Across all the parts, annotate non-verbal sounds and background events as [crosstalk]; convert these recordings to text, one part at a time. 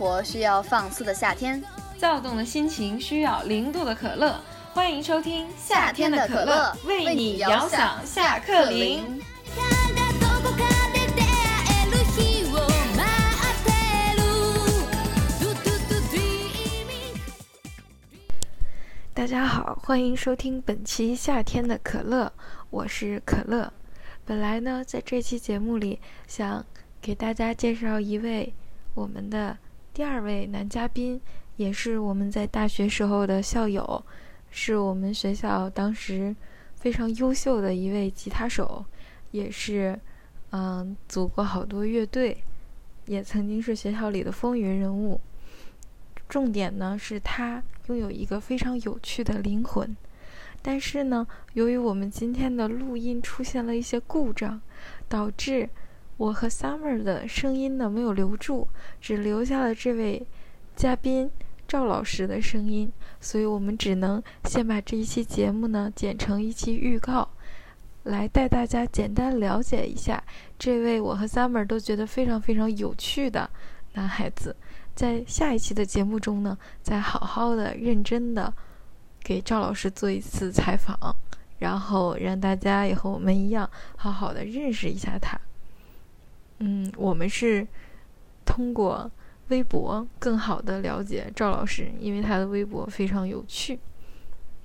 活需要放肆的夏天，躁动的心情需要零度的可乐。欢迎收听夏天的可乐，为你遥想下课铃。大家好，欢迎收听本期夏天的可乐，我是可乐。本来呢，在这期节目里想给大家介绍一位我们的第二位男嘉宾，也是我们在大学时候的校友，是我们学校当时非常优秀的一位吉他手，也是嗯组过好多乐队，也曾经是学校里的风云人物。重点呢是他拥有一个非常有趣的灵魂。但是呢，由于我们今天的录音出现了一些故障，导致我和 Summer 的声音呢没有留住，只留下了这位嘉宾赵老师的声音，所以我们只能先把这一期节目呢剪成一期预告，来带大家简单了解一下这位我和 Summer 都觉得非常非常有趣的男孩子。在下一期的节目中呢，再好好的、认真的。给赵老师做一次采访，然后让大家也和我们一样，好好的认识一下他。嗯，我们是通过微博更好的了解赵老师，因为他的微博非常有趣。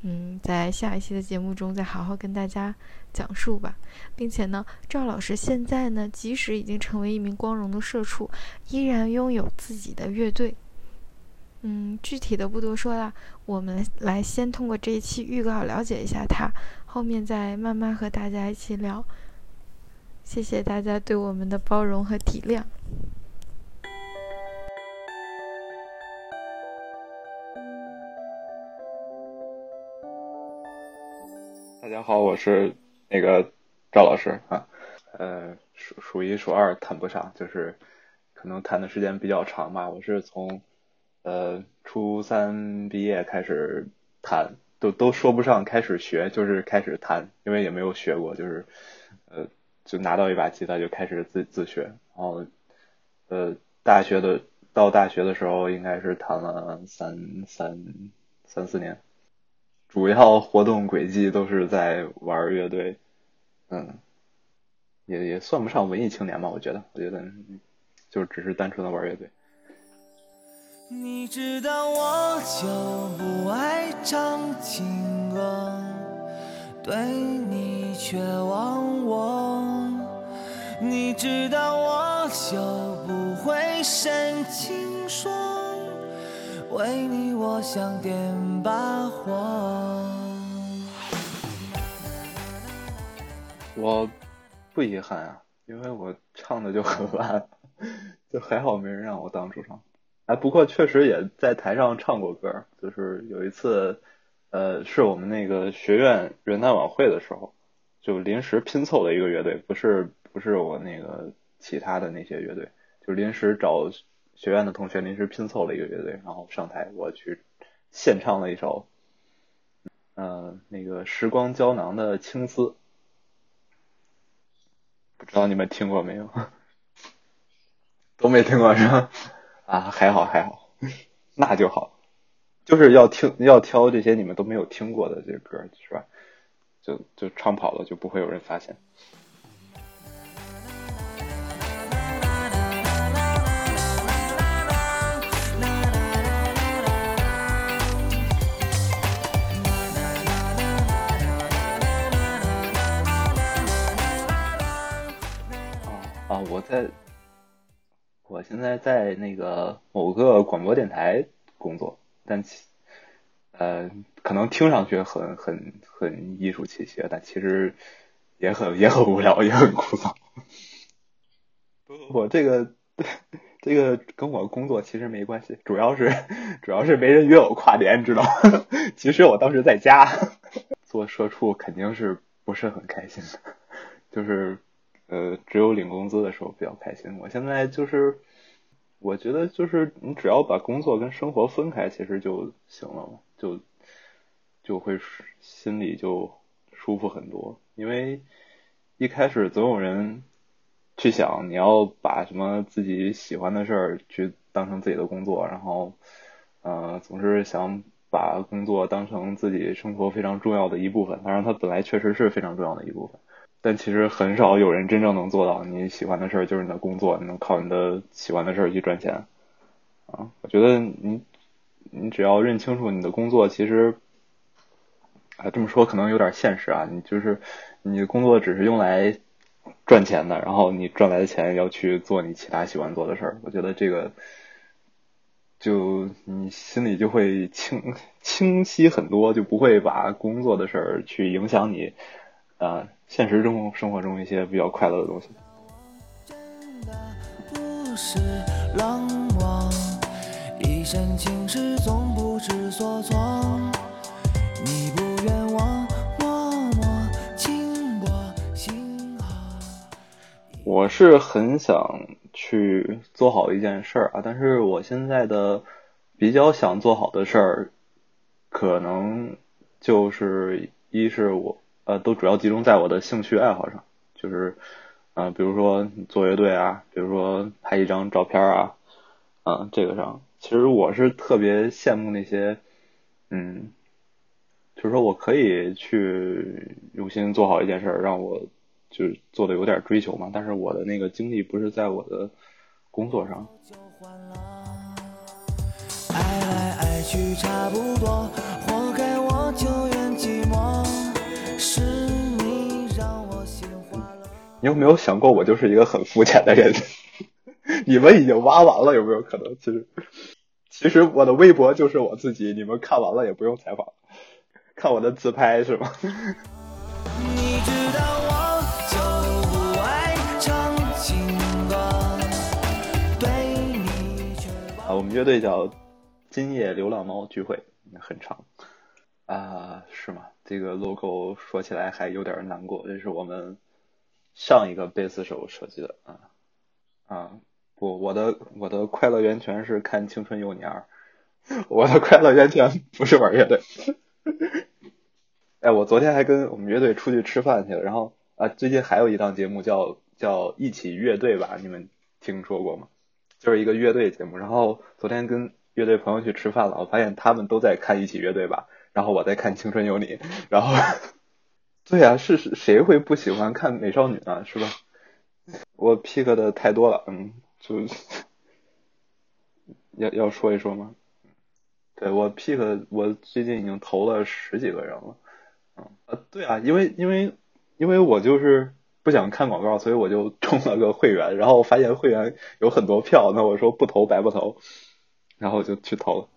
嗯，在下一期的节目中再好好跟大家讲述吧，并且呢，赵老师现在呢，即使已经成为一名光荣的社畜，依然拥有自己的乐队。嗯，具体的不多说了，我们来先通过这一期预告了解一下他，后面再慢慢和大家一起聊。谢谢大家对我们的包容和体谅。大家好，我是那个赵老师啊，呃，数数一数二谈不上，就是可能谈的时间比较长吧。我是从。呃，初三毕业开始谈，都都说不上开始学，就是开始谈，因为也没有学过，就是，就拿到一把吉他就开始自自学，然后呃，大学的到大学的时候应该是弹了三三三四年，主要活动轨迹都是在玩乐队，嗯，也也算不上文艺青年吧，我觉得，我觉得就只是单纯的玩乐队。你知道我就不爱唱情歌，对你却忘我。你知道我就不会深情说，为你我想点把火。我不遗憾啊，因为我唱的就很烂，就还好没人让我当主唱。哎，不过确实也在台上唱过歌，就是有一次，呃，是我们那个学院元旦晚会的时候，就临时拼凑的一个乐队，不是不是我那个其他的那些乐队，就临时找学院的同学临时拼凑了一个乐队，然后上台我去献唱了一首，呃，那个时光胶囊的青丝，不知道你们听过没有？都没听过是吧？啊，还好还好，那就好，就是要听要挑这些你们都没有听过的这歌，是吧？就就唱跑了，就不会有人发现。我现在在那个某个广播电台工作，但其呃可能听上去很很很艺术气息，但其实也很也很无聊，也很枯燥。不 [laughs] 我这个这个跟我工作其实没关系，主要是主要是没人约我跨年，知道吗？[laughs] 其实我当时在家 [laughs] 做社畜，肯定是不是很开心的，就是。呃，只有领工资的时候比较开心。我现在就是，我觉得就是你只要把工作跟生活分开，其实就行了，就就会心里就舒服很多。因为一开始总有人去想你要把什么自己喜欢的事儿去当成自己的工作，然后呃总是想把工作当成自己生活非常重要的一部分。当然，它本来确实是非常重要的一部分，但其实很少有人真正能做到。你喜欢的事儿就是你的工作，你能靠你的喜欢的事儿去赚钱啊。我觉得你你只要认清楚你的工作，其实啊这么说可能有点现实啊，你就是你的工作只是用来。赚钱的，然后你赚来的钱要去做你其他喜欢做的事儿，我觉得这个就你心里就会清清晰很多，就不会把工作的事儿去影响你啊现实中生活中一些比较快乐的东西。一身轻事总不知所措。我是很想去做好一件事儿啊，但是我现在的比较想做好的事儿，可能就是一是我呃都主要集中在我的兴趣爱好上，就是啊比如说做乐队啊，比如说拍一张照片啊，啊这个上，其实我是特别羡慕那些嗯，就是说我可以去用心做好一件事，让我。就是做的有点追求嘛，但是我的那个精力不是在我的工作上。爱来爱去差不多你有没有想过，我就是一个很肤浅的人？你们已经挖完了，有没有可能？其实，其实我的微博就是我自己，你们看完了也不用采访，看我的自拍是吗？[laughs] 我们乐队叫今夜流浪猫聚会，很长啊，是吗？这个 logo 说起来还有点难过，这是我们上一个贝斯手设计的啊啊不，我的我的快乐源泉是看《青春有你二》，[laughs] 我的快乐源泉不是玩乐队。哎，我昨天还跟我们乐队出去吃饭去了，然后啊，最近还有一档节目叫叫一起乐队吧，你们听说过吗？就是一个乐队节目，然后昨天跟乐队朋友去吃饭了，我发现他们都在看一起乐队吧，然后我在看青春有你，然后，对呀，是谁会不喜欢看美少女呢？是吧？我 pick 的太多了，嗯，就要要说一说吗？对我 pick，我最近已经投了十几个人了，嗯，呃，对啊，因为因为因为我就是。不想看广告，所以我就充了个会员，然后发现会员有很多票，那我说不投白不投，然后我就去投了。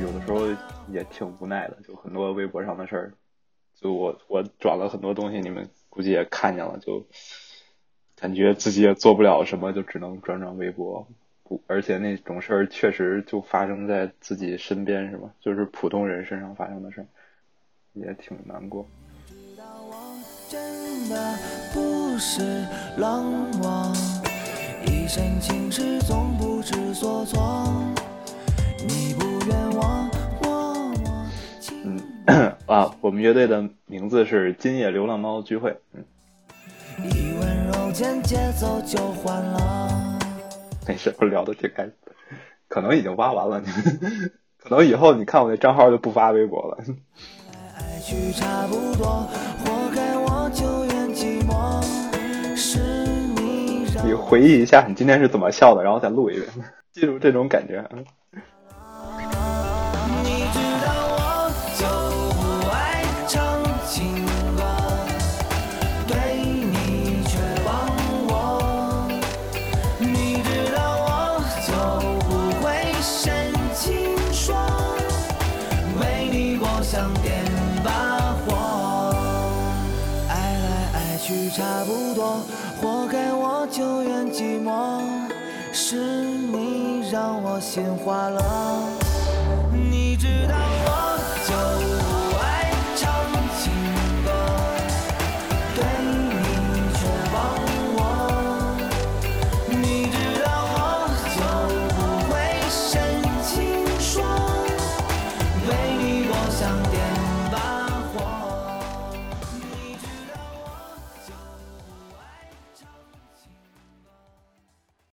有的时候也挺无奈的，就很多微博上的事儿，就我我转了很多东西，你们估计也看见了，就感觉自己也做不了什么，就只能转转微博。而且那种事儿确实就发生在自己身边，是吧？就是普通人身上发生的事儿，也挺难过。嗯啊，我们乐队的名字是今夜流浪猫聚会。嗯。没事，我聊的挺开心，可能已经挖完了，可能以后你看我那账号就不发微博了。你回忆一下你今天是怎么笑的，然后再录一遍，记住这种感觉。像点把火爱来爱去差不多活该我就愿寂寞是你让我心化了。